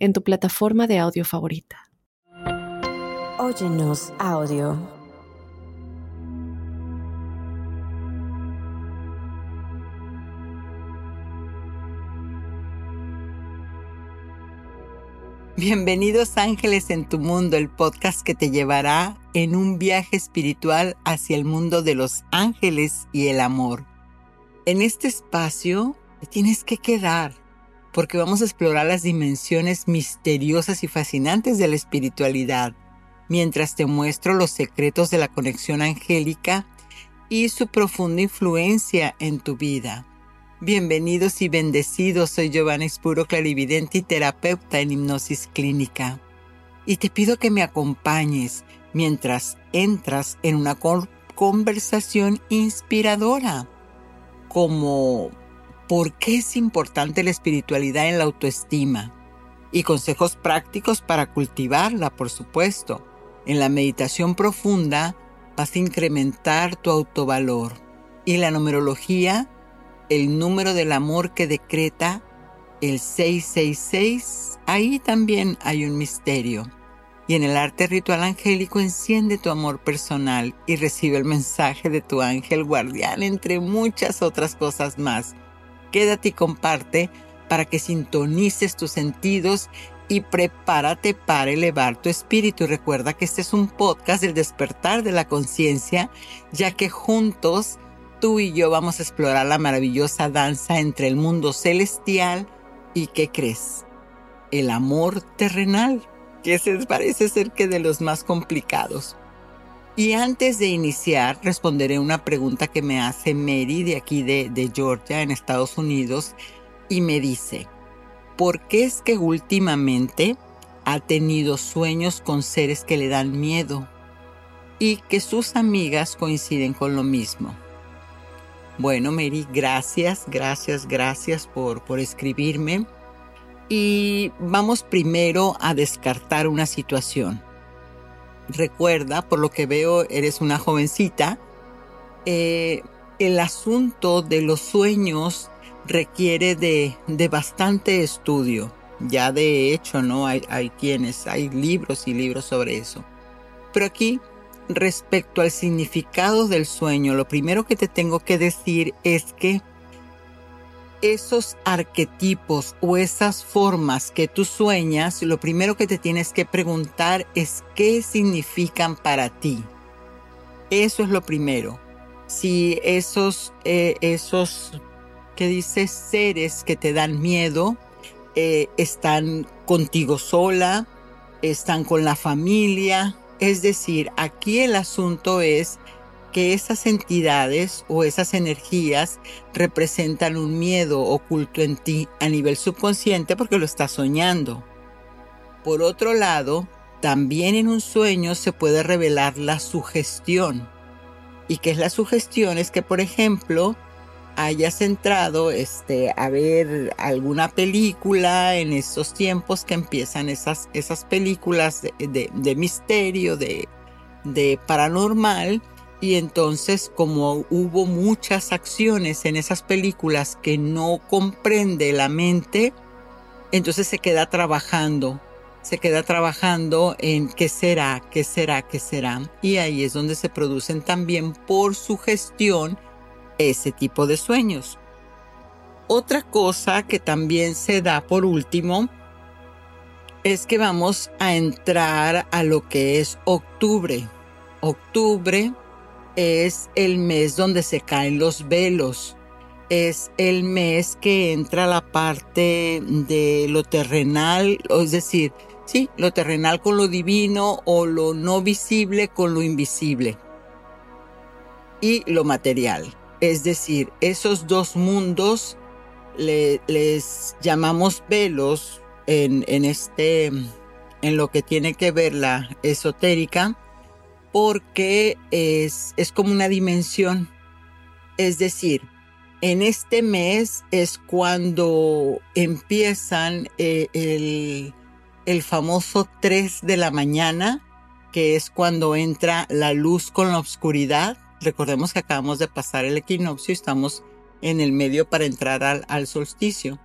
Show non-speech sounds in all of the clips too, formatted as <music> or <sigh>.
en tu plataforma de audio favorita. Óyenos audio. Bienvenidos ángeles en tu mundo, el podcast que te llevará en un viaje espiritual hacia el mundo de los ángeles y el amor. En este espacio te tienes que quedar porque vamos a explorar las dimensiones misteriosas y fascinantes de la espiritualidad, mientras te muestro los secretos de la conexión angélica y su profunda influencia en tu vida. Bienvenidos y bendecidos, soy Giovanna Espuro, clarividente y terapeuta en hipnosis clínica. Y te pido que me acompañes mientras entras en una conversación inspiradora, como por qué es importante la espiritualidad en la autoestima y consejos prácticos para cultivarla, por supuesto. En la meditación profunda vas a incrementar tu autovalor y la numerología, el número del amor que decreta el 666, ahí también hay un misterio. Y en el arte ritual angélico enciende tu amor personal y recibe el mensaje de tu ángel guardián, entre muchas otras cosas más. Quédate y comparte para que sintonices tus sentidos y prepárate para elevar tu espíritu. Recuerda que este es un podcast del despertar de la conciencia, ya que juntos tú y yo vamos a explorar la maravillosa danza entre el mundo celestial y, ¿qué crees? El amor terrenal, que se parece ser que de los más complicados. Y antes de iniciar, responderé una pregunta que me hace Mary de aquí de, Georgia, en Estados Unidos, y me dice, ¿por qué es que últimamente ha tenido sueños con seres que le dan miedo y que sus amigas coinciden con lo mismo? Bueno, Mary, gracias, gracias, gracias por, por escribirme. Y vamos primero a descartar una situación recuerda, por lo que veo, eres una jovencita, eh, el asunto de los sueños requiere de, bastante estudio. Ya de hecho, ¿no? Hay, hay quienes, hay libros y libros sobre eso. Pero aquí, respecto al significado del sueño, lo primero que te tengo que decir es que esos arquetipos o esas formas que tú sueñas, lo primero que te tienes que preguntar es qué significan para ti. Eso es lo primero. Si esos, eh, esos, que dices, seres que te dan miedo, eh, están contigo sola, están con la familia. Es decir, aquí el asunto es que esas entidades o esas energías representan un miedo oculto en ti a nivel subconsciente porque lo estás soñando. Por otro lado, también en un sueño se puede revelar la sugestión. ¿Y qué es la sugestión? Es que, por ejemplo, hayas entrado este, a ver alguna película en esos tiempos que empiezan esas, esas películas de, misterio, de, de paranormal, y entonces como hubo muchas acciones en esas películas que no comprende la mente, entonces se queda trabajando, se queda trabajando en qué será, qué será, qué será. Y ahí es donde se producen también por su gestión ese tipo de sueños. Otra cosa que también se da por último es que vamos a entrar a lo que es octubre. Octubre es el mes donde se caen los velos. Es el mes que entra la parte de lo terrenal, es decir, sí, lo terrenal con lo divino o lo no visible con lo invisible. Y lo material. Es decir, esos dos mundos les llamamos velos en, en, este, en lo que tiene que ver la esotérica porque es, es como una dimensión. Es decir, en este mes es cuando empiezan eh, el, el famoso 3 de la mañana, que es cuando entra la luz con la oscuridad. Recordemos que acabamos de pasar el equinoccio y estamos en el medio para entrar al, al solsticio.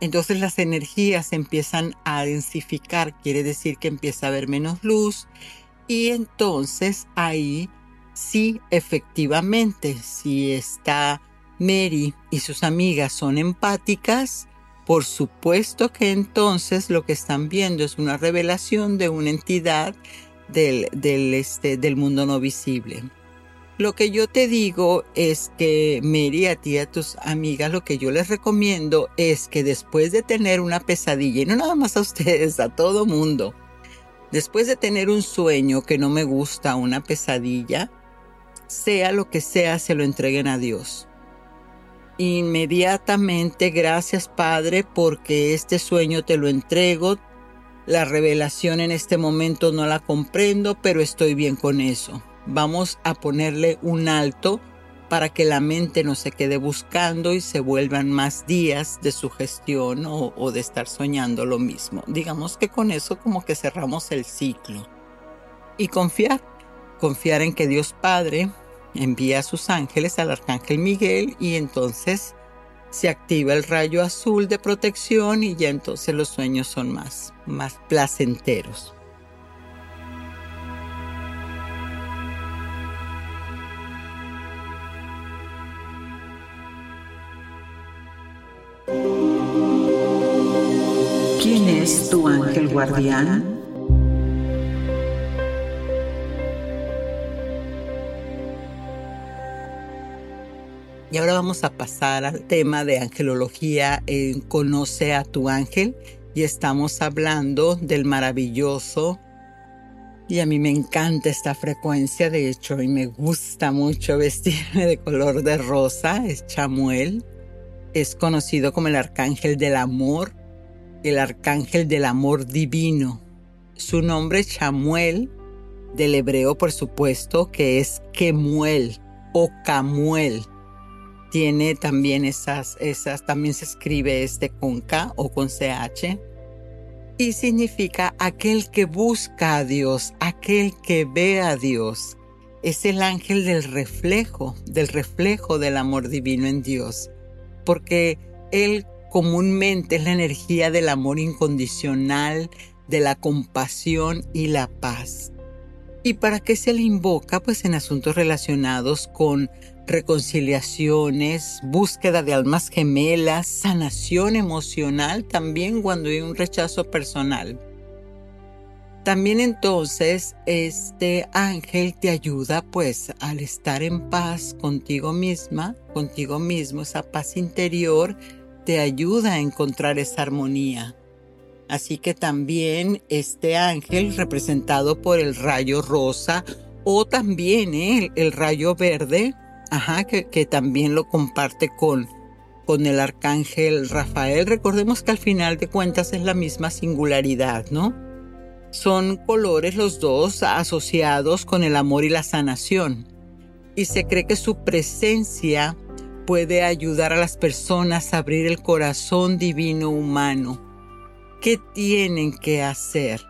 Entonces las energías empiezan a densificar, quiere decir que empieza a haber menos luz y entonces ahí sí efectivamente, si está Mary y sus amigas son empáticas, por supuesto que entonces lo que están viendo es una revelación de una entidad del, del, este, del mundo no visible. Lo que yo te digo es que Mary, a ti y a tus amigas, lo que yo les recomiendo es que después de tener una pesadilla, y no nada más a ustedes, a todo mundo, después de tener un sueño que no me gusta, una pesadilla, sea lo que sea, se lo entreguen a Dios. Inmediatamente, gracias Padre, porque este sueño te lo entrego. La revelación en este momento no la comprendo, pero estoy bien con eso vamos a ponerle un alto para que la mente no se quede buscando y se vuelvan más días de sugestión o, o de estar soñando lo mismo. Digamos que con eso como que cerramos el ciclo. Y confiar, confiar en que Dios Padre envía a sus ángeles al arcángel Miguel y entonces se activa el rayo azul de protección y ya entonces los sueños son más, más placenteros. Es tu ángel guardián? Y ahora vamos a pasar al tema de angelología en Conoce a tu ángel. Y estamos hablando del maravilloso. Y a mí me encanta esta frecuencia, de hecho, y me gusta mucho <laughs> vestirme de color de rosa. Es Chamuel. Es conocido como el arcángel del amor el arcángel del amor divino. Su nombre es Chamuel, del hebreo por supuesto, que es Kemuel o Camuel. Tiene también esas, esas, también se escribe este con K o con CH. Y significa aquel que busca a Dios, aquel que ve a Dios. Es el ángel del reflejo, del reflejo del amor divino en Dios. Porque Él comúnmente es la energía del amor incondicional, de la compasión y la paz. ¿Y para qué se le invoca? Pues en asuntos relacionados con reconciliaciones, búsqueda de almas gemelas, sanación emocional, también cuando hay un rechazo personal. También entonces este ángel te ayuda pues al estar en paz contigo misma, contigo mismo, esa paz interior te ayuda a encontrar esa armonía. Así que también este ángel representado por el rayo rosa o también ¿eh? el, rayo verde, ajá, que, que, también lo comparte con, con el arcángel Rafael. Recordemos que al final de cuentas es la misma singularidad, ¿no? Son colores los dos asociados con el amor y la sanación. Y se cree que su presencia puede ayudar a las personas a abrir el corazón divino humano. ¿Qué tienen que hacer?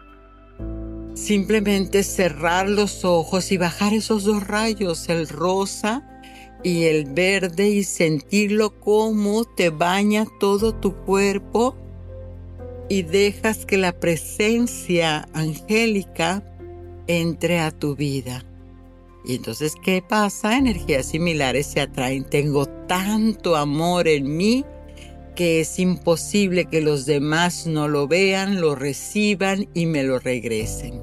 Simplemente cerrar los ojos y bajar esos dos rayos, el rosa y el verde, y sentirlo como te baña todo tu cuerpo y dejas que la presencia angélica entre a tu vida. Y entonces, ¿qué pasa? Energías similares se atraen. Tengo tanto amor en mí que es imposible que los demás no lo vean, lo reciban y me lo regresen.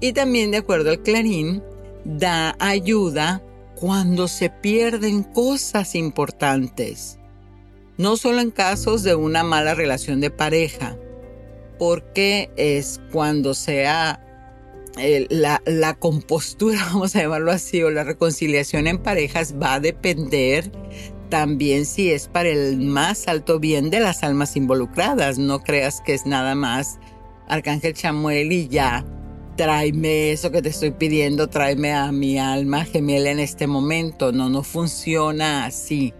Y también, de acuerdo al Clarín, da ayuda cuando se pierden cosas importantes. No solo en casos de una mala relación de pareja, porque es cuando se ha la, compostura, <laughs> vamos a llamarlo así, o la reconciliación en parejas va a depender también si es para el más alto bien de las almas involucradas. No creas que es nada más Arcángel Chamuel y ya, tráeme eso que te estoy pidiendo, tráeme a mi alma gemela en este momento. No, no funciona así.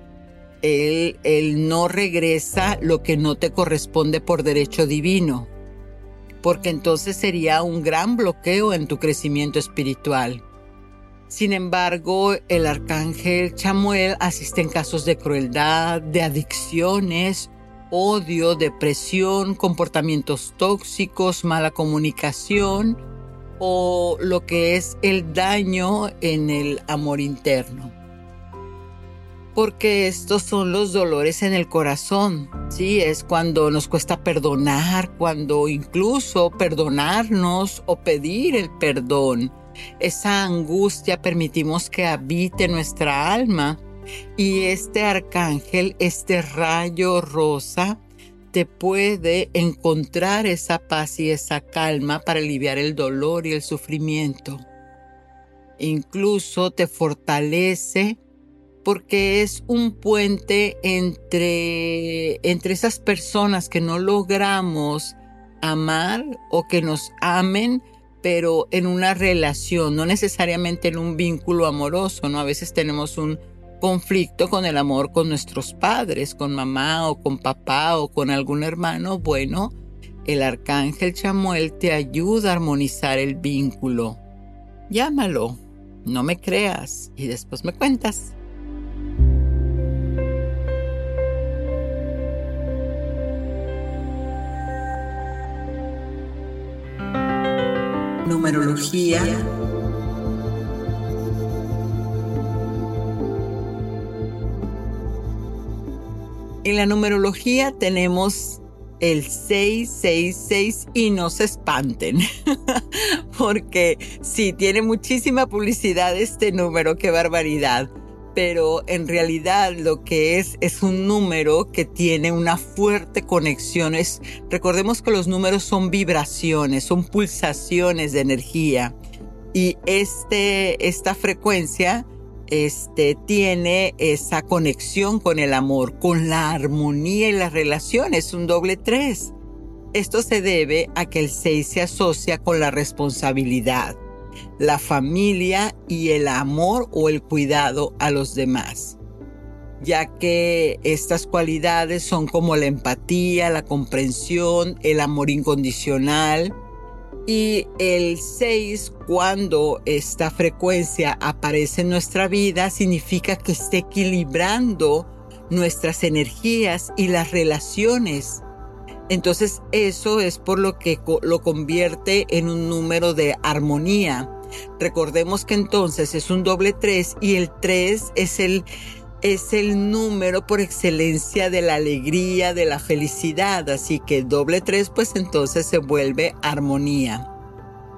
Él, él no regresa lo que no te corresponde por derecho divino, porque entonces sería un gran bloqueo en tu crecimiento espiritual. Sin embargo, el arcángel Chamuel asiste en casos de crueldad, de adicciones, odio, depresión, comportamientos tóxicos, mala comunicación o lo que es el daño en el amor interno. Porque estos son los dolores en el corazón, ¿sí? Es cuando nos cuesta perdonar, cuando incluso perdonarnos o pedir el perdón esa angustia permitimos que habite nuestra alma y este arcángel, este rayo rosa, te puede encontrar esa paz y esa calma para aliviar el dolor y el sufrimiento. Incluso te fortalece porque es un puente entre, entre esas personas que no logramos amar o que nos amen, pero en una relación, no necesariamente en un vínculo amoroso, ¿no? A veces tenemos un conflicto con el amor con nuestros padres, con mamá o con papá o con algún hermano. Bueno, el arcángel Chamuel te ayuda a armonizar el vínculo. Llámalo, no me creas y después me cuentas. Numerología, En la numerología tenemos el 666 y no se espanten, <laughs> porque sí, tiene muchísima publicidad este número, qué barbaridad pero en realidad lo que es es un número que tiene una fuerte conexión. recordemos que los números son vibraciones, son pulsaciones de energía y este, esta frecuencia este, tiene esa conexión con el amor, con la armonía y las relaciones, un doble tres. Esto se debe a que el 6 se asocia con la responsabilidad la familia y el amor o el cuidado a los demás, ya que estas cualidades son como la empatía, la comprensión, el amor incondicional. Y el 6, cuando esta frecuencia aparece en nuestra vida, significa que esté equilibrando nuestras energías y las relaciones entonces eso es por lo que lo convierte en un número de armonía. Recordemos que entonces es un doble 3 y el 3 es el, es el número por excelencia de la alegría, de la felicidad. Así que doble 3 pues entonces se vuelve armonía.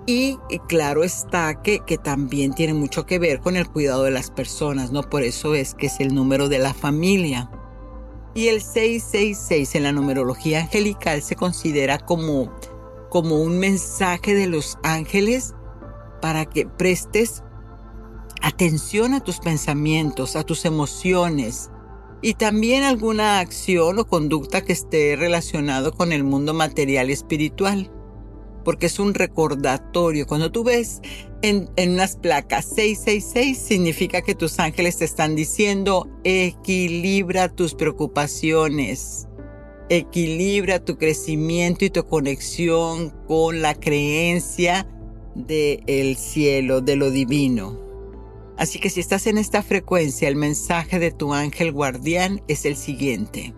Y claro está que, que también tiene mucho que ver con el cuidado de las personas, ¿no? Por eso es que es el número de la familia. Y el 666 en la numerología angelical se considera como, como un mensaje de los ángeles para que prestes atención a tus pensamientos, a tus emociones y también alguna acción o conducta que esté relacionado con el mundo material y espiritual porque es un recordatorio. Cuando tú ves en, unas placas 666, significa que tus ángeles te están diciendo, equilibra tus preocupaciones, equilibra tu crecimiento y tu conexión con la creencia del cielo, de lo divino. Así que si estás en esta frecuencia, el mensaje de tu ángel guardián es el siguiente.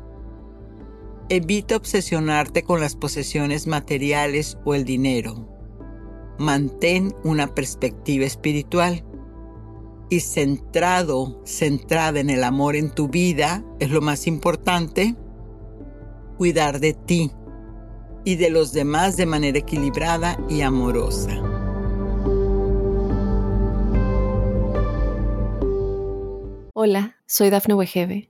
Evita obsesionarte con las posesiones materiales o el dinero. Mantén una perspectiva espiritual y centrado, centrada en el amor en tu vida, es lo más importante, cuidar de ti y de los demás de manera equilibrada y amorosa. Hola, soy Dafne Wegebe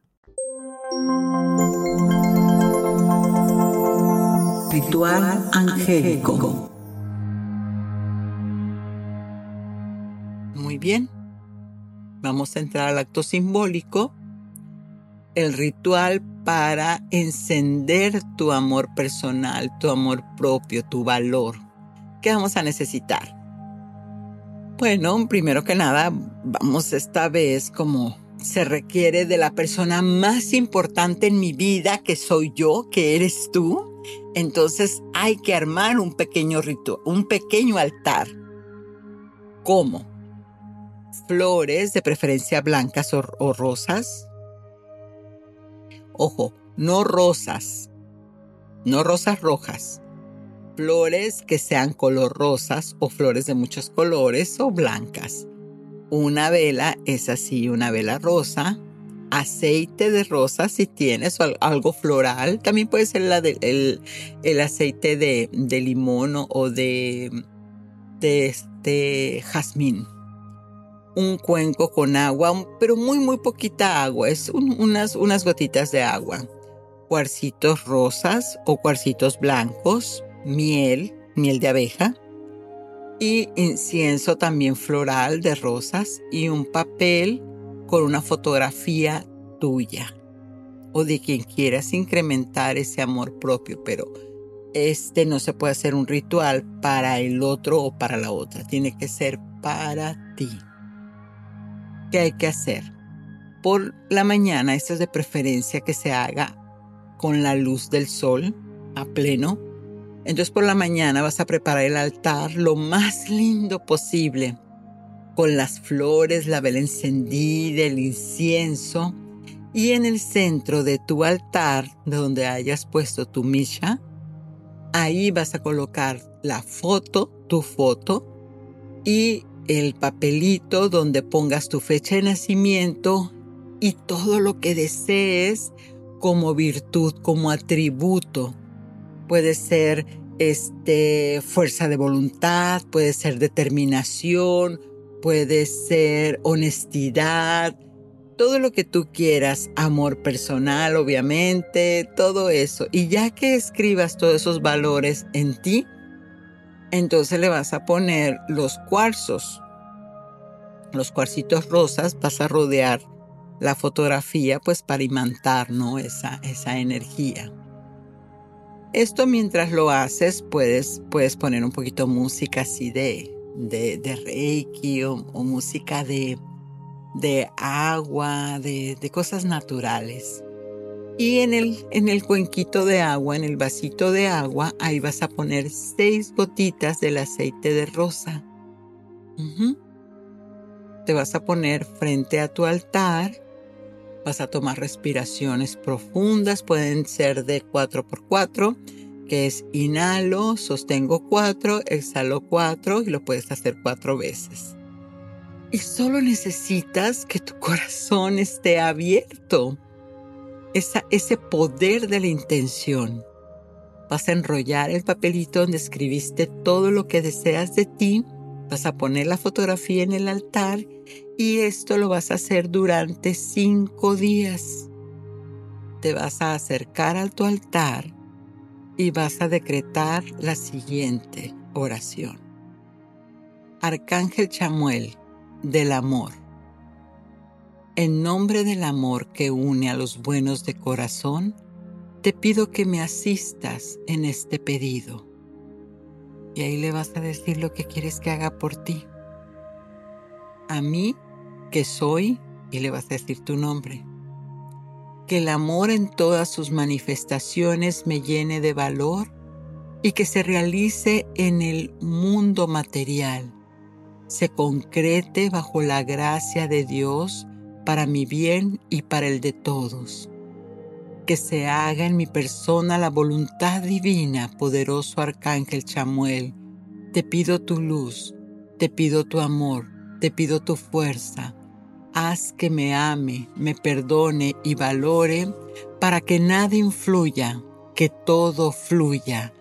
Ritual angélico. Muy bien. Vamos a entrar al acto simbólico el ritual para encender tu amor personal, tu amor propio, tu valor. ¿Qué vamos a necesitar? Bueno, primero que nada, vamos esta vez como se requiere de la persona más importante en mi vida, que soy yo, que eres tú. Entonces hay que armar un pequeño ritual, un pequeño altar. ¿Cómo? Flores, de preferencia blancas o, o rosas, Ojo, no rosas, no rosas rojas. Flores que sean color rosas o flores de muchos colores o blancas. Una vela es así, una vela rosa. Aceite de rosa si tienes algo floral. También puede ser la el, aceite de, limón o de, de este jazmín un cuenco con agua, pero muy, muy poquita agua, es unas, unas gotitas de agua. Cuarcitos rosas o cuarcitos blancos, miel, miel de abeja y incienso también floral de rosas y un papel con una fotografía tuya o de quien quieras incrementar ese amor propio, pero este no se puede hacer un ritual para el otro o para la otra, tiene que ser para ti. ¿Qué hay que hacer? Por la mañana, esto es de preferencia que se haga con la luz del sol a pleno. Entonces por la mañana vas a preparar el altar lo más lindo posible, con las flores, la vela encendida, el incienso. Y en el centro de tu altar, de donde hayas puesto tu misha, ahí vas a colocar la foto, tu foto, y el papelito donde pongas tu fecha de nacimiento y todo lo que desees como virtud, como atributo. Puede ser este, fuerza de voluntad, puede ser determinación, puede ser honestidad, todo lo que tú quieras, amor personal, obviamente, todo eso. Y ya que escribas todos esos valores en ti, entonces le vas a poner los cuarzos, los cuarcitos rosas, vas a rodear la fotografía pues para imantar ¿no? esa, esa energía. Esto mientras lo haces puedes, puedes poner un poquito música así de, de, reiki o, música de, de agua, de, de cosas naturales. Y en el, en el cuenquito de agua, en el vasito de agua, ahí vas a poner seis gotitas del aceite de rosa. Te vas a poner frente a tu altar. Vas a tomar respiraciones profundas, pueden ser de 4x4, que es inhalo, sostengo 4, exhalo 4 y lo puedes hacer cuatro veces. Y solo necesitas que tu corazón esté abierto ese poder de la intención. Vas a enrollar el papelito donde escribiste todo lo que deseas de ti, vas a poner la fotografía en el altar y esto lo vas a hacer durante cinco días. Te vas a acercar a tu altar y vas a decretar la siguiente oración. Arcángel Chamuel del amor en nombre del amor que une a los buenos de corazón, te pido que me asistas en este pedido. Y ahí le vas a decir lo que quieres que haga por ti. A mí, que soy, y le vas a decir tu nombre. Que el amor en todas sus manifestaciones me llene de valor y que se realice en el mundo material, se concrete bajo la gracia de Dios para mi bien y para el de todos. Que se haga en mi persona la voluntad divina, poderoso Arcángel Chamuel. Te pido tu luz, te pido tu amor, te pido tu fuerza. Haz que me ame, me perdone y valore para que nada influya, que todo fluya.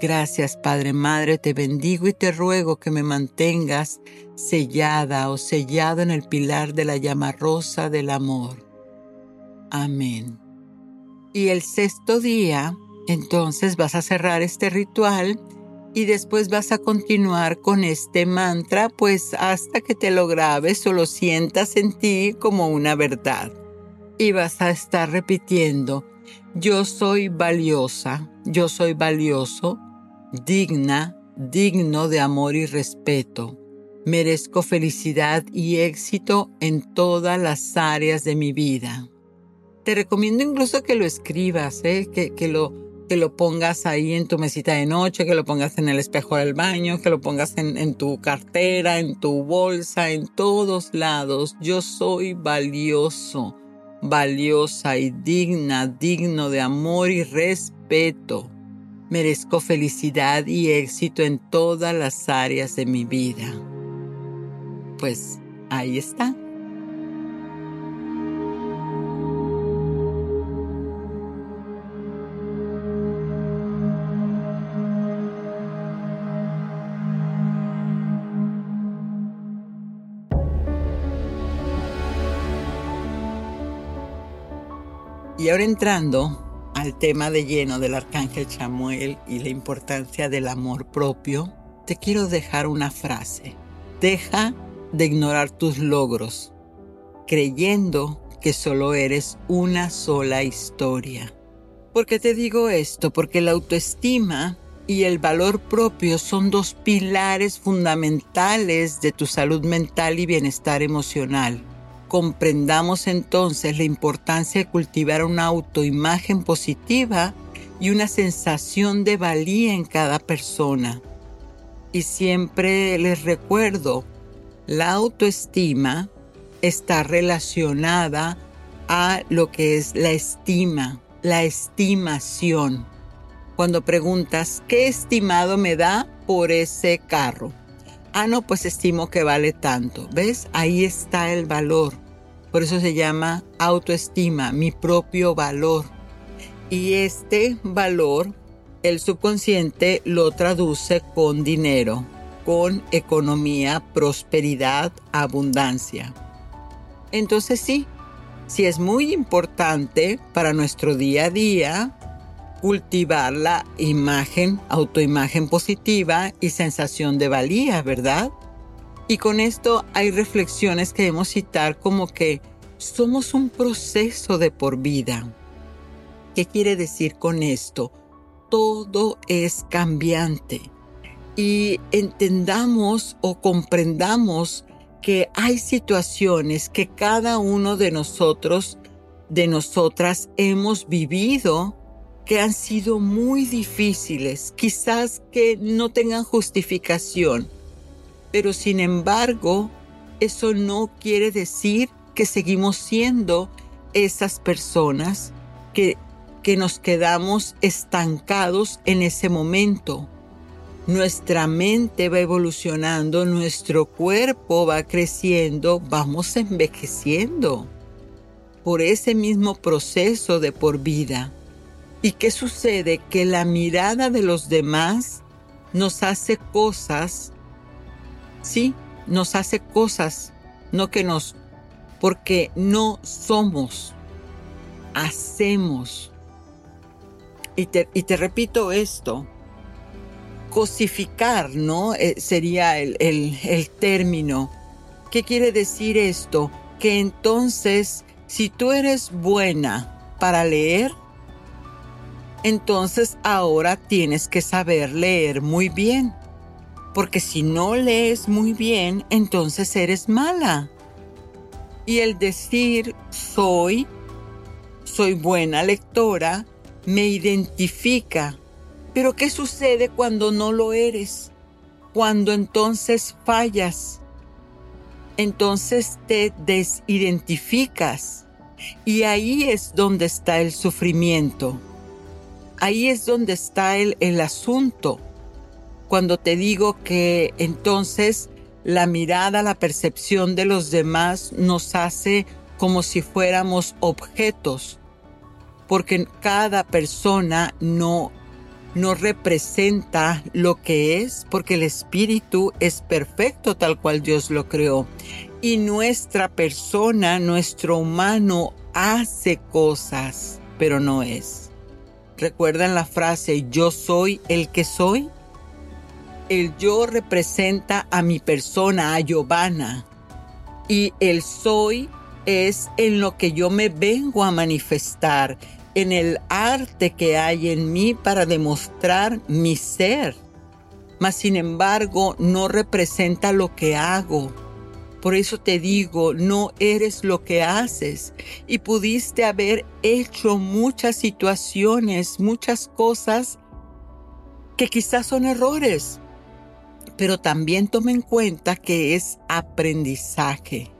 Gracias Padre Madre, te bendigo y te ruego que me mantengas sellada o sellado en el pilar de la llama rosa del amor. Amén. Y el sexto día, entonces vas a cerrar este ritual y después vas a continuar con este mantra pues hasta que te lo grabes o lo sientas en ti como una verdad. Y vas a estar repitiendo, yo soy valiosa, yo soy valioso, digna, digno de amor y respeto. Merezco felicidad y éxito en todas las áreas de mi vida. Te recomiendo incluso que lo escribas, ¿eh? que, que lo que lo pongas ahí en tu mesita de noche, que lo pongas en el espejo del baño, que lo pongas en, tu cartera, en tu bolsa, en todos lados. Yo soy valioso, valiosa y digna, digno de amor y respeto. Merezco felicidad y éxito en todas las áreas de mi vida. Pues ahí está. Y ahora entrando al tema de lleno del arcángel Chamuel y la importancia del amor propio, te quiero dejar una frase. Deja de ignorar tus logros, creyendo que solo eres una sola historia. ¿Por qué te digo esto? Porque la autoestima y el valor propio son dos pilares fundamentales de tu salud mental y bienestar emocional comprendamos entonces la importancia de cultivar una autoimagen positiva y una sensación de valía en cada persona. Y siempre les recuerdo, la autoestima está relacionada a lo que es la estima, la estimación. Cuando preguntas, ¿qué estimado me da por ese carro? Ah, no, pues estimo que vale tanto. ¿Ves? Ahí está el valor. Por eso se llama autoestima, mi propio valor. Y este valor, el subconsciente lo traduce con dinero, con economía, prosperidad, abundancia. Entonces sí, sí es muy importante para nuestro día a día cultivar la imagen, autoimagen positiva y sensación de valía, ¿verdad? Y con esto hay reflexiones que debemos citar como que somos un proceso de por vida. ¿Qué quiere decir con esto? Todo es cambiante y entendamos o comprendamos que hay situaciones que cada uno de nosotros, de nosotras, hemos vivido que han sido muy difíciles, quizás que no tengan justificación, pero sin embargo, eso no quiere decir que seguimos siendo esas personas que, que nos quedamos estancados en ese momento. Nuestra mente va evolucionando, nuestro cuerpo va creciendo, vamos envejeciendo por ese mismo proceso de por vida. ¿Y qué sucede? Que la mirada de los demás nos hace cosas Sí, nos hace cosas, no que nos, porque no somos, hacemos. Y te, y te repito esto, cosificar, ¿no? Eh, sería el, el, el término. ¿Qué quiere decir esto? Que entonces, si tú eres buena para leer, entonces ahora tienes que saber leer muy bien porque si no lees muy bien, entonces eres mala. Y el decir soy, soy buena lectora, me identifica. Pero ¿qué sucede cuando no lo eres? Cuando entonces fallas. Entonces te desidentificas. Y ahí es donde está el sufrimiento. Ahí es donde está el, el asunto cuando te digo que entonces la mirada, la percepción de los demás nos hace como si fuéramos objetos. porque cada persona no no representa lo que es, porque el espíritu es perfecto tal cual Dios lo creó. Y nuestra persona, nuestro humano, hace cosas, pero no es. ¿Recuerdan la frase yo soy el que soy? El yo representa a mi persona, a Giovanna. Y el soy es en lo que yo me vengo a manifestar, en el arte que hay en mí para demostrar mi ser. Mas sin embargo, no representa lo que hago. Por eso te digo, no eres lo que haces. Y pudiste haber hecho muchas situaciones, muchas cosas que quizás son errores. Pero también toma en cuenta que es aprendizaje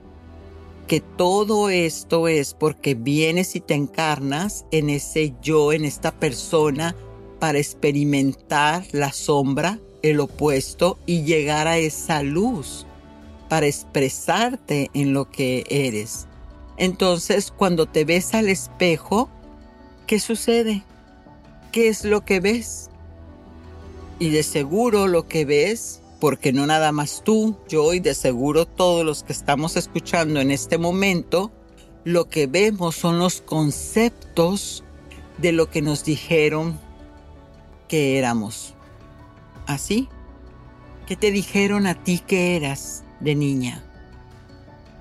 que todo esto es porque vienes y te encarnas en ese yo, en esta persona, para experimentar la sombra, el opuesto y llegar a esa luz, para expresarte en lo que eres. Entonces, cuando te ves al espejo, ¿qué sucede? ¿Qué es lo que ves? Y de seguro lo que ves porque no nada más tú, yo y de seguro todos los que estamos escuchando en este momento, lo que vemos son los conceptos de lo que nos dijeron que éramos. ¿Así? ¿Qué te dijeron a ti que eras de niña?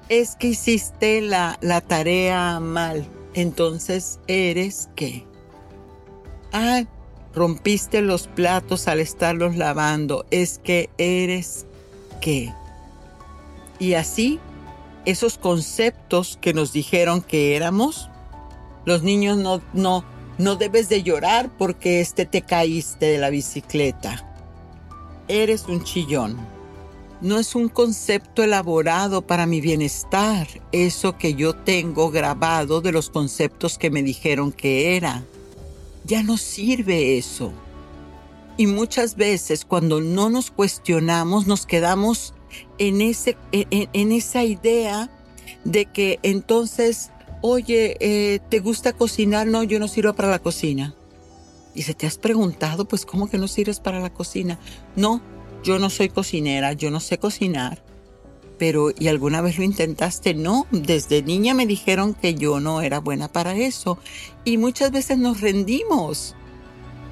Es que hiciste la, la tarea mal, entonces eres qué? Ah, rompiste los platos al estarlos lavando, es que eres qué. Y así, esos conceptos que nos dijeron que éramos, los niños no, no, no debes de llorar porque este te caíste de la bicicleta. Eres un chillón. No es un concepto elaborado para mi bienestar, eso que yo tengo grabado de los conceptos que me dijeron que era ya no sirve eso. Y muchas veces cuando no nos cuestionamos nos quedamos en, ese, en, esa idea de que entonces, oye, eh, ¿te gusta cocinar? No, yo no sirvo para la cocina. Y se te has preguntado, pues, ¿cómo que no sirves para la cocina? No, yo no soy cocinera, yo no sé cocinar pero ¿y alguna vez lo intentaste? No, desde niña me dijeron que yo no era buena para eso y muchas veces nos rendimos,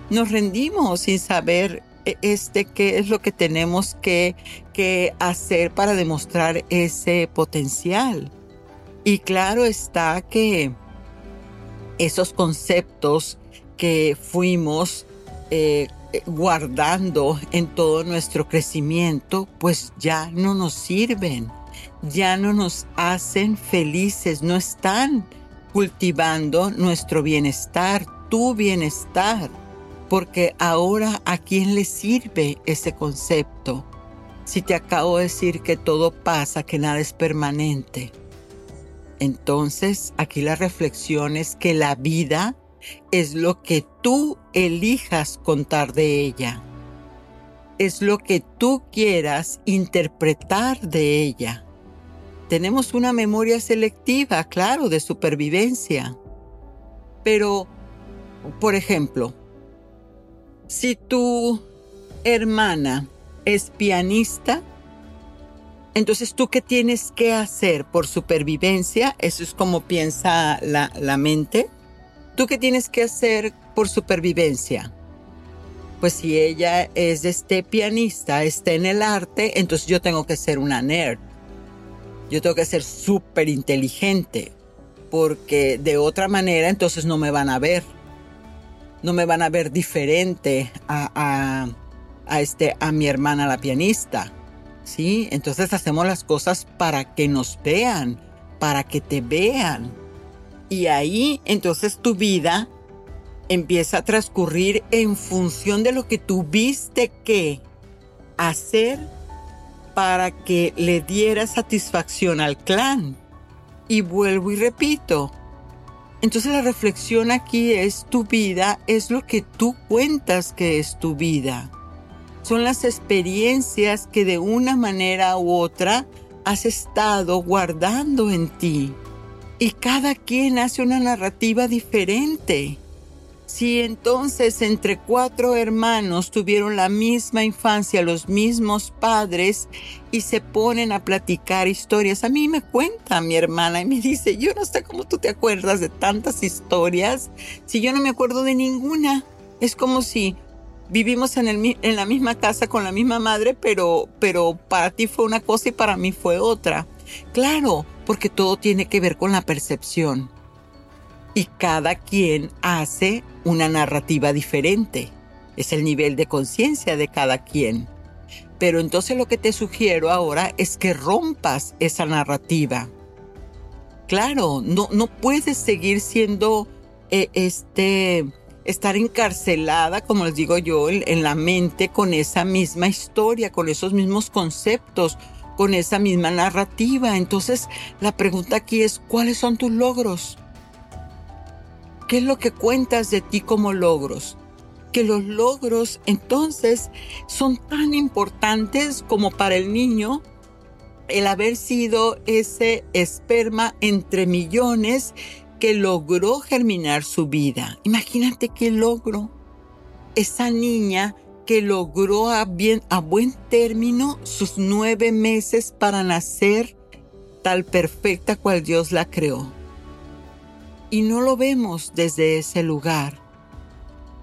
nos rendimos sin saber eh, este qué es lo que tenemos que, que hacer para demostrar ese potencial. Y claro está que esos conceptos que fuimos eh, guardando en todo nuestro crecimiento, pues ya no nos sirven, ya no nos hacen felices, no están cultivando nuestro bienestar, tu bienestar, porque ahora a quién le sirve ese concepto. Si te acabo de decir que todo pasa, que nada es permanente. Entonces, aquí la reflexión es que la vida es lo que tú elijas contar de ella. Es lo que tú quieras interpretar de ella. Tenemos una memoria selectiva, claro, de supervivencia. Pero, por ejemplo, si tu hermana es pianista, entonces tú qué tienes que hacer por supervivencia, eso es como piensa la, la mente, ¿Tú qué tienes que hacer por supervivencia? Pues si ella es este pianista, está en el arte, entonces yo tengo que ser una nerd. Yo tengo que ser súper inteligente, porque de otra manera entonces no me van a ver. No me van a ver diferente a, a, este, a mi hermana la pianista. ¿Sí? Entonces hacemos las cosas para que nos vean, para que te vean. Y ahí entonces tu vida empieza a transcurrir en función de lo que tuviste que hacer para que le diera satisfacción al clan. Y vuelvo y repito. Entonces la reflexión aquí es tu vida, es lo que tú cuentas que es tu vida. Son las experiencias que de una manera u otra has estado guardando en ti y cada quien hace una narrativa diferente. Si entonces entre cuatro hermanos tuvieron la misma infancia, los mismos padres y se ponen a platicar historias, a mí me cuenta mi hermana y me dice, yo no sé cómo tú te acuerdas de tantas historias si yo no me acuerdo de ninguna. Es como si vivimos en, la misma casa con la misma madre, pero, pero para ti fue una cosa y para mí fue otra. Claro, porque todo tiene que ver con la percepción y cada quien hace una narrativa diferente. Es el nivel de conciencia de cada quien. Pero entonces lo que te sugiero ahora es que rompas esa narrativa. Claro, no, no puedes seguir siendo eh, este estar encarcelada, como les digo yo, en la mente con esa misma historia, con esos mismos conceptos, con esa misma narrativa. Entonces, la pregunta aquí es, ¿cuáles son tus logros? ¿Qué es lo que cuentas de ti como logros? Que los logros entonces son tan importantes como para el niño el haber sido ese esperma entre millones que logró germinar su vida. Imagínate qué logro. Esa niña que logró a, bien, a buen término sus nueve meses para nacer tal perfecta cual Dios la creó y no lo vemos desde ese lugar.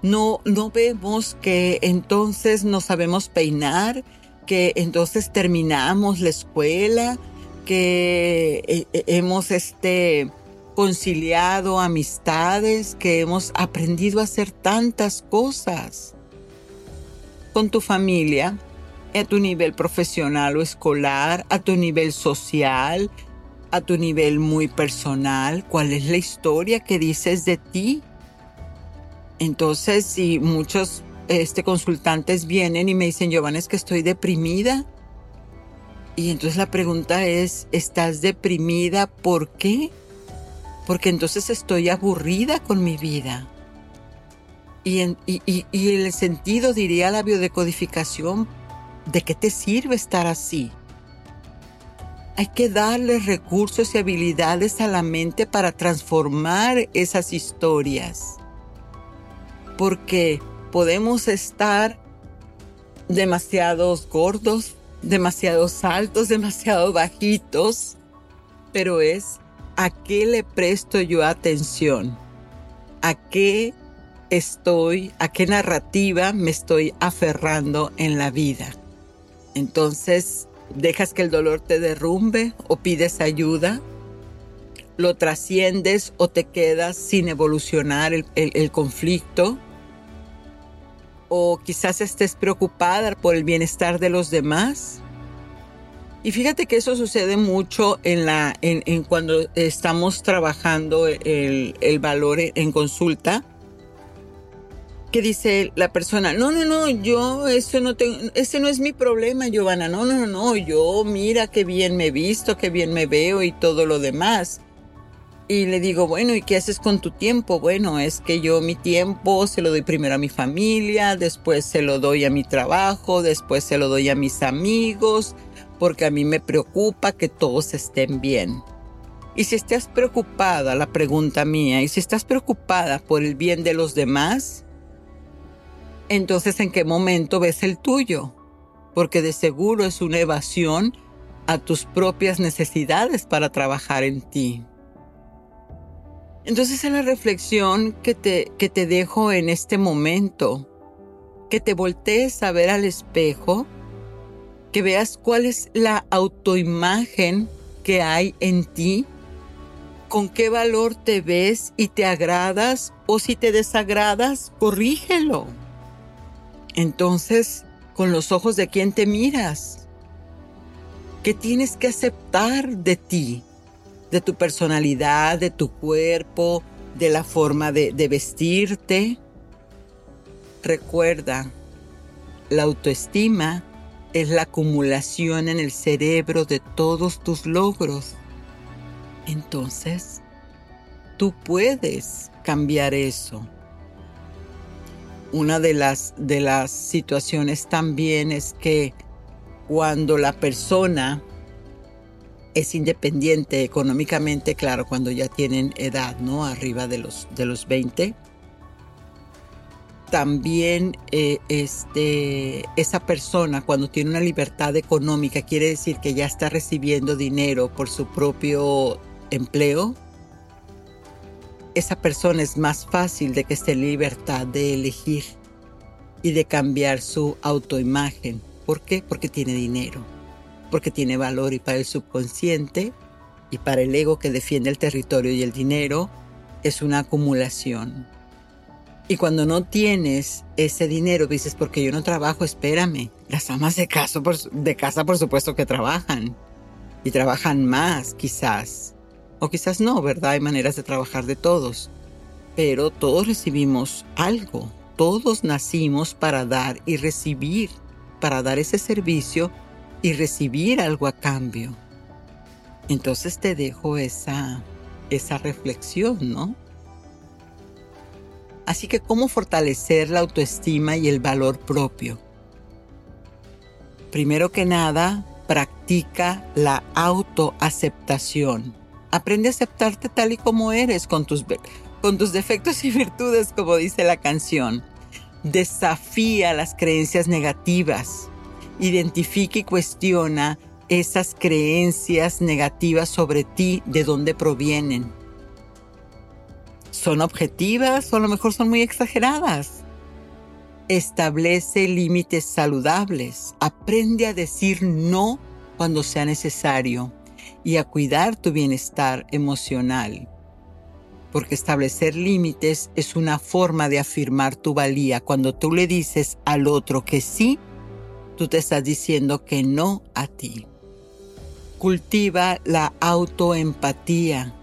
No, no vemos que entonces no sabemos peinar, que entonces terminamos la escuela, que eh, eh, hemos este, conciliado amistades, que hemos aprendido a hacer tantas cosas con tu familia, a tu nivel profesional o escolar, a tu nivel social, a tu nivel muy personal, cuál es la historia que dices de ti. Entonces, si muchos este, consultantes vienen y me dicen, Giovanna, es que estoy deprimida. Y entonces la pregunta es, ¿estás deprimida por qué? Porque entonces estoy aburrida con mi vida. Y en, y, y el sentido, diría la biodecodificación, ¿de qué te sirve estar así? Hay que darle recursos y habilidades a la mente para transformar esas historias. Porque podemos estar demasiados gordos, demasiados altos, demasiado bajitos, pero es a qué le presto yo atención, a qué estoy, a qué narrativa me estoy aferrando en la vida. Entonces, dejas que el dolor te derrumbe o pides ayuda, lo trasciendes o te quedas sin evolucionar el, conflicto, o quizás estés preocupada por el bienestar de los demás. Y fíjate que eso sucede mucho en, la, en, cuando estamos trabajando el, el valor en consulta que dice la persona, no, no, no, yo, eso no tengo, ese no es mi problema, Giovanna, no, no, no, yo, mira qué bien me he visto, qué bien me veo y todo lo demás. Y le digo, bueno, ¿y qué haces con tu tiempo? Bueno, es que yo mi tiempo se lo doy primero a mi familia, después se lo doy a mi trabajo, después se lo doy a mis amigos, porque a mí me preocupa que todos estén bien. Y si estás preocupada, la pregunta mía, y si estás preocupada por el bien de los demás, entonces ¿en qué momento ves el tuyo? Porque de seguro es una evasión a tus propias necesidades para trabajar en ti. Entonces es la reflexión que te, que te dejo en este momento, que te voltees a ver al espejo, que veas cuál es la autoimagen que hay en ti, con qué valor te ves y te agradas o si te desagradas, corrígelo. Entonces, con los ojos de quién te miras, ¿qué tienes que aceptar de ti, de tu personalidad, de tu cuerpo, de la forma de, de vestirte. Recuerda, la autoestima es la acumulación en el cerebro de todos tus logros. Entonces, tú puedes cambiar eso. Una de las, de las situaciones también es que cuando la persona es independiente económicamente, claro, cuando ya tienen edad, ¿no? Arriba de los, de los 20. También eh, este, esa persona cuando tiene una libertad económica quiere decir que ya está recibiendo dinero por su propio empleo. Esa persona es más fácil de que esté en libertad de elegir y de cambiar su autoimagen. ¿Por qué? Porque tiene dinero porque tiene valor y para el subconsciente y para el ego que defiende el territorio y el dinero es una acumulación. Y cuando no tienes ese dinero, dices, porque yo no trabajo, espérame. Las amas de de casa, por supuesto que trabajan. Y trabajan más, quizás. O quizás no, ¿verdad? Hay maneras de trabajar de todos. Pero todos recibimos algo. Todos nacimos para dar y recibir, para dar ese servicio y recibir algo a cambio. Entonces te dejo esa, esa reflexión, ¿no? Así que, ¿cómo fortalecer la autoestima y el valor propio? Primero que nada, practica la autoaceptación. Aprende a aceptarte tal y como eres, con tus, con tus defectos y virtudes, como dice la canción. Desafía las creencias negativas identifica y cuestiona esas creencias negativas sobre ti, de dónde provienen. ¿Son objetivas o a lo mejor son muy exageradas? Establece límites saludables. Aprende a decir no cuando sea necesario y a cuidar tu bienestar emocional. Porque establecer límites es una forma de afirmar tu valía. Cuando tú le dices al otro que sí, tú te estás diciendo que no a ti. Cultiva la autoempatía.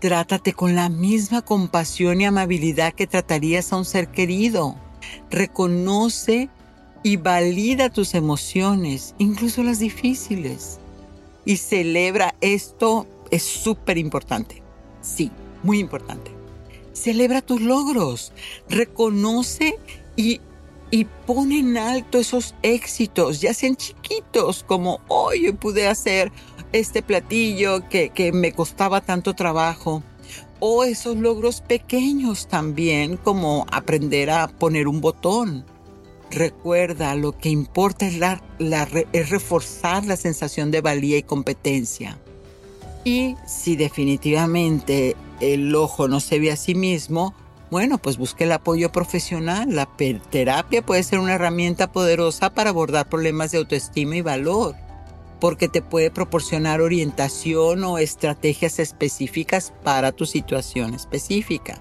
Trátate con la misma compasión y amabilidad que tratarías a un ser querido. Reconoce y valida tus emociones, incluso las difíciles. Y celebra esto, es súper importante. Sí, muy importante. Celebra tus logros. Reconoce y y pone en alto esos éxitos, ya sean chiquitos, como hoy pude hacer este platillo que, que me costaba tanto trabajo, o esos logros pequeños también, como aprender a poner un botón. Recuerda, lo que importa es, reforzar la sensación de valía y competencia. Y si definitivamente el ojo no se ve a sí mismo, bueno, pues busque el apoyo profesional. La terapia puede ser una herramienta poderosa para abordar problemas de autoestima y valor, porque te puede proporcionar orientación o estrategias específicas para tu situación específica.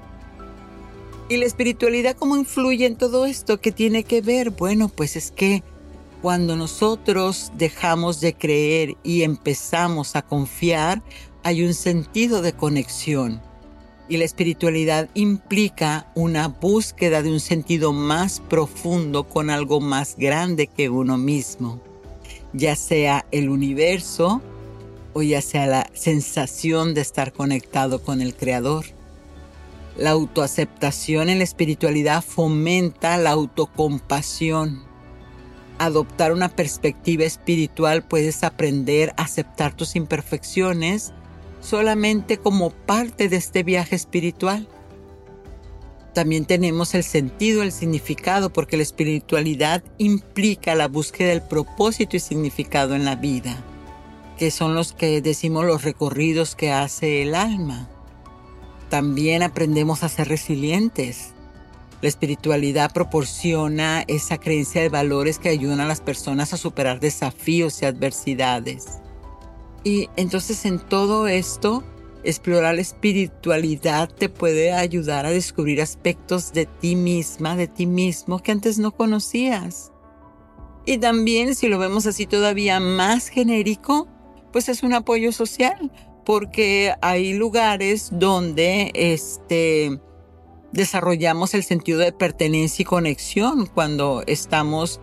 ¿Y la espiritualidad cómo influye en todo esto? ¿Qué tiene que ver? Bueno, pues es que cuando nosotros dejamos de creer y empezamos a confiar, hay un sentido de conexión y la espiritualidad implica una búsqueda de un sentido más profundo con algo más grande que uno mismo, ya sea el universo o ya sea la sensación de estar conectado con el Creador. La autoaceptación en la espiritualidad fomenta la autocompasión. Adoptar una perspectiva espiritual puedes aprender a aceptar tus imperfecciones solamente como parte de este viaje espiritual. También tenemos el sentido, el significado, porque la espiritualidad implica la búsqueda del propósito y significado en la vida, que son los que decimos los recorridos que hace el alma. También aprendemos a ser resilientes. La espiritualidad proporciona esa creencia de valores que ayudan a las personas a superar desafíos y adversidades. Y entonces en todo esto, explorar la espiritualidad te puede ayudar a descubrir aspectos de ti misma, de ti mismo que antes no conocías. Y también, si lo vemos así todavía más genérico, pues es un apoyo social, porque hay lugares donde este, desarrollamos el sentido de pertenencia y conexión cuando estamos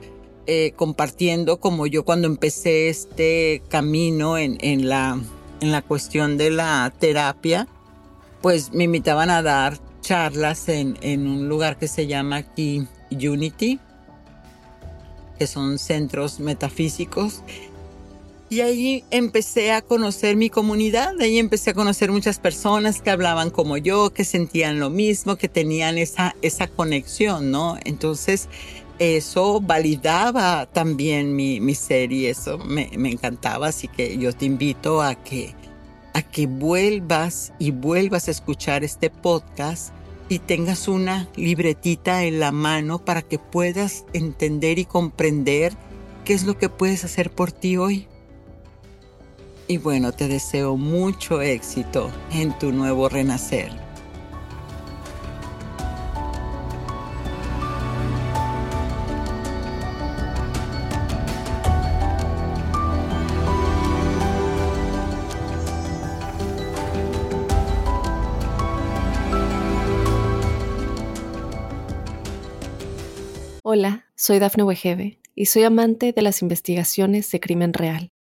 eh, compartiendo como yo cuando empecé este camino en, en, la, en la cuestión de la terapia, pues me invitaban a dar charlas en, en un lugar que se llama aquí Unity, que son centros metafísicos. Y ahí empecé a conocer mi comunidad, ahí empecé a conocer muchas personas que hablaban como yo, que sentían lo mismo, que tenían esa, esa conexión, ¿no? Entonces, eso validaba también mi, mi ser y eso me, me, encantaba, así que yo te invito a que, a que vuelvas y vuelvas a escuchar este podcast y tengas una libretita en la mano para que puedas entender y comprender qué es lo que puedes hacer por ti hoy. Y bueno, te deseo mucho éxito en tu nuevo renacer. Hola, soy Dafne Wegebe y soy amante de las investigaciones de crimen real.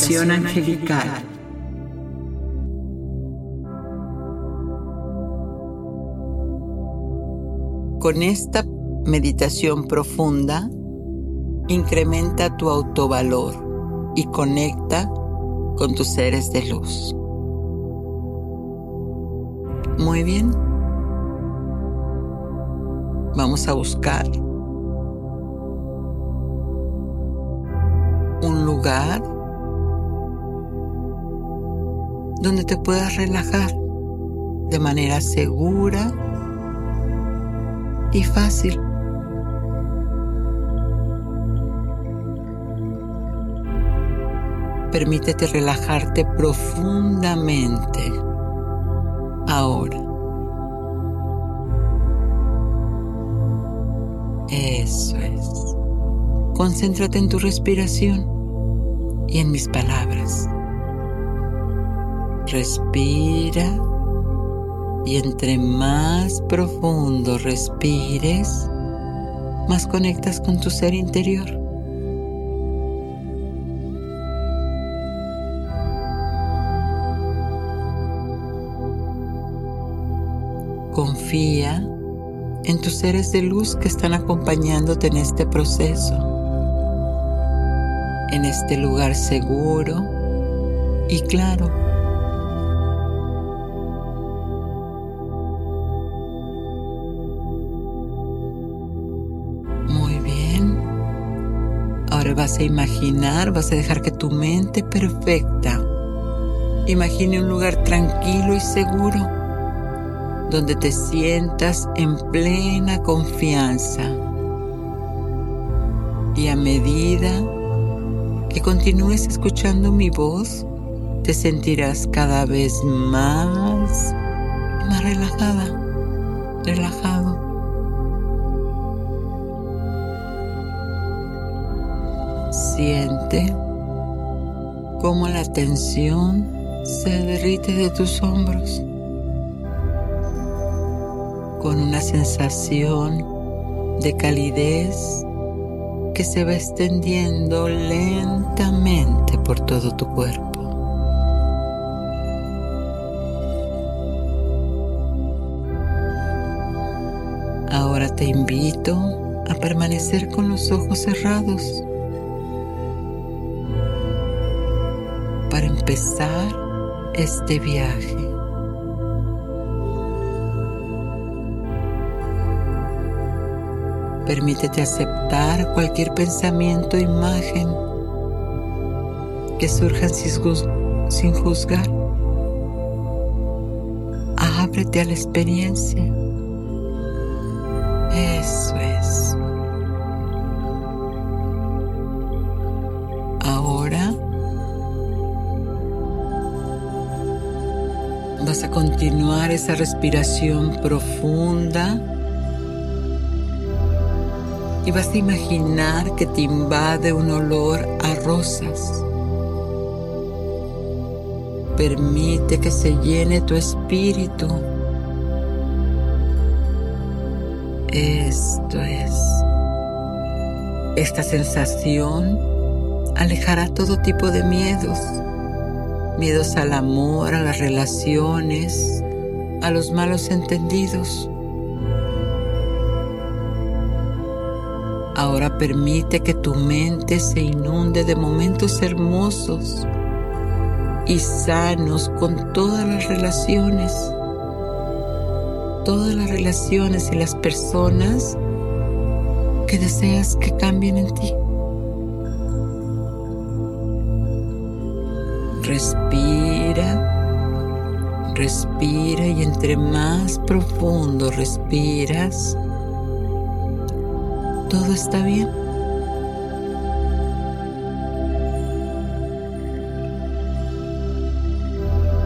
Angelical. Con esta meditación profunda, incrementa tu autovalor y conecta con tus seres de luz. Muy bien. Vamos a buscar un lugar donde te puedas relajar de manera segura y fácil. Permítete relajarte profundamente ahora. Eso es. Concéntrate en tu respiración y en mis palabras. Respira y entre más profundo respires, más conectas con tu ser interior. Confía en tus seres de luz que están acompañándote en este proceso, en este lugar seguro y claro vas a imaginar, vas a dejar que tu mente perfecta imagine un lugar tranquilo y seguro donde te sientas en plena confianza. Y a medida que continúes escuchando mi voz, te sentirás cada vez más, más relajada, relajado. Siente cómo la tensión se derrite de tus hombros con una sensación de calidez que se va extendiendo lentamente por todo tu cuerpo. Ahora te invito a permanecer con los ojos cerrados para empezar este viaje. Permítete aceptar cualquier pensamiento o imagen que surjan sin juzgar. Ábrete a la experiencia. Eso es. Vas a continuar esa respiración profunda y vas a imaginar que te invade un olor a rosas, permite que se llene tu espíritu. Esto es. Esta sensación alejará todo tipo de miedos. Miedos al amor, a las relaciones, a los malos entendidos. Ahora permite que tu mente se inunde de momentos hermosos y sanos con todas las relaciones. Todas las relaciones y las personas que deseas que cambien en ti. Respira, respira y entre más profundo respiras, todo está bien.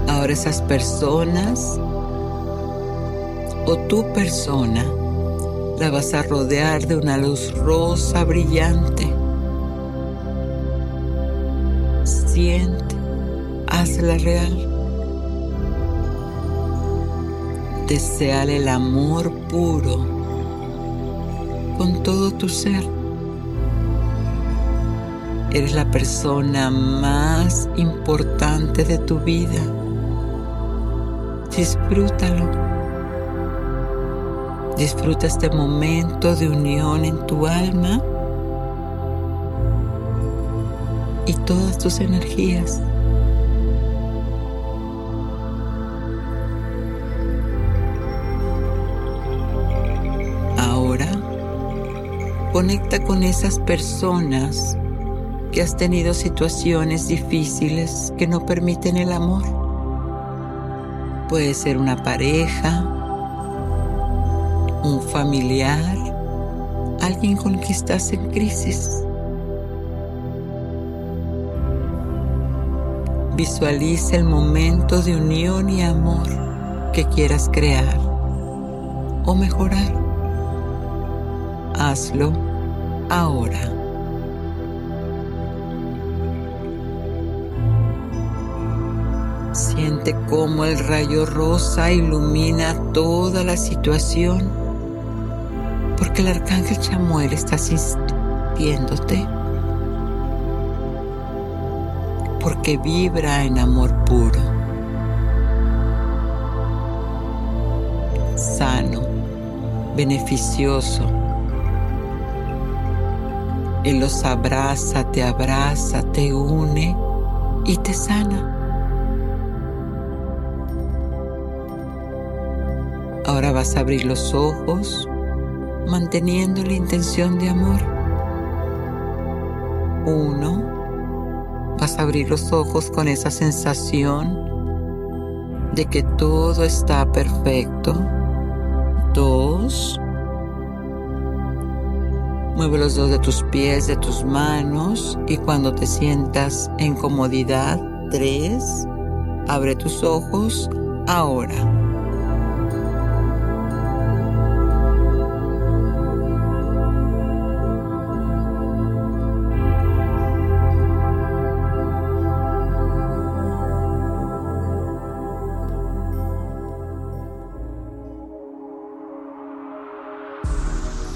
Ahora esas personas o tu persona la vas a rodear de una luz rosa brillante. Siente, hazla real. Deseale el amor puro con todo tu ser. Eres la persona más importante de tu vida. Disfrútalo. Disfruta este momento de unión en tu alma y todas tus energías. Conecta con esas personas que has tenido situaciones difíciles que no permiten el amor. Puede ser una pareja, un familiar, alguien con quien estás en crisis. Visualiza el momento de unión y amor que quieras crear o mejorar hazlo ahora. Siente cómo el rayo rosa ilumina toda la situación, porque el arcángel Chamuel está asistiéndote, porque vibra en amor puro, sano, beneficioso él los abraza, te abraza, te une y te sana. Ahora vas a abrir los ojos manteniendo la intención de amor. Uno, vas a abrir los ojos con esa sensación de que todo está perfecto. Dos, Mueve los dos de tus pies, de tus manos y cuando te sientas en comodidad, tres, abre tus ojos ahora.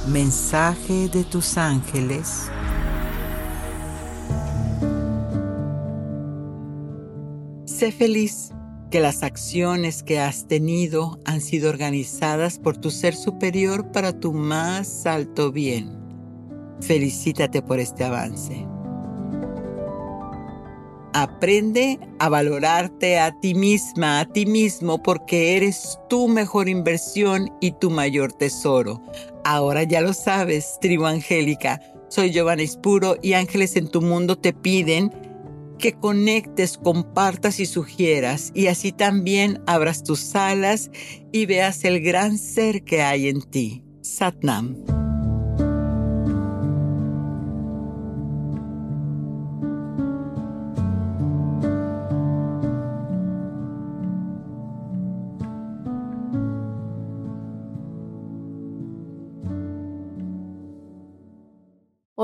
Mensaje de tus ángeles. Sé feliz que las acciones que has tenido han sido organizadas por tu ser superior para tu más alto bien. Felicítate por este avance. Aprende a valorarte a ti misma, a ti mismo, porque eres tu mejor inversión y tu mayor tesoro. Ahora ya lo sabes, tribu angélica. Soy Giovanna Ispuro y Ángeles en tu Mundo te piden que conectes, compartas y sugieras y así también abras tus alas y veas el gran ser que hay en ti. Satnam.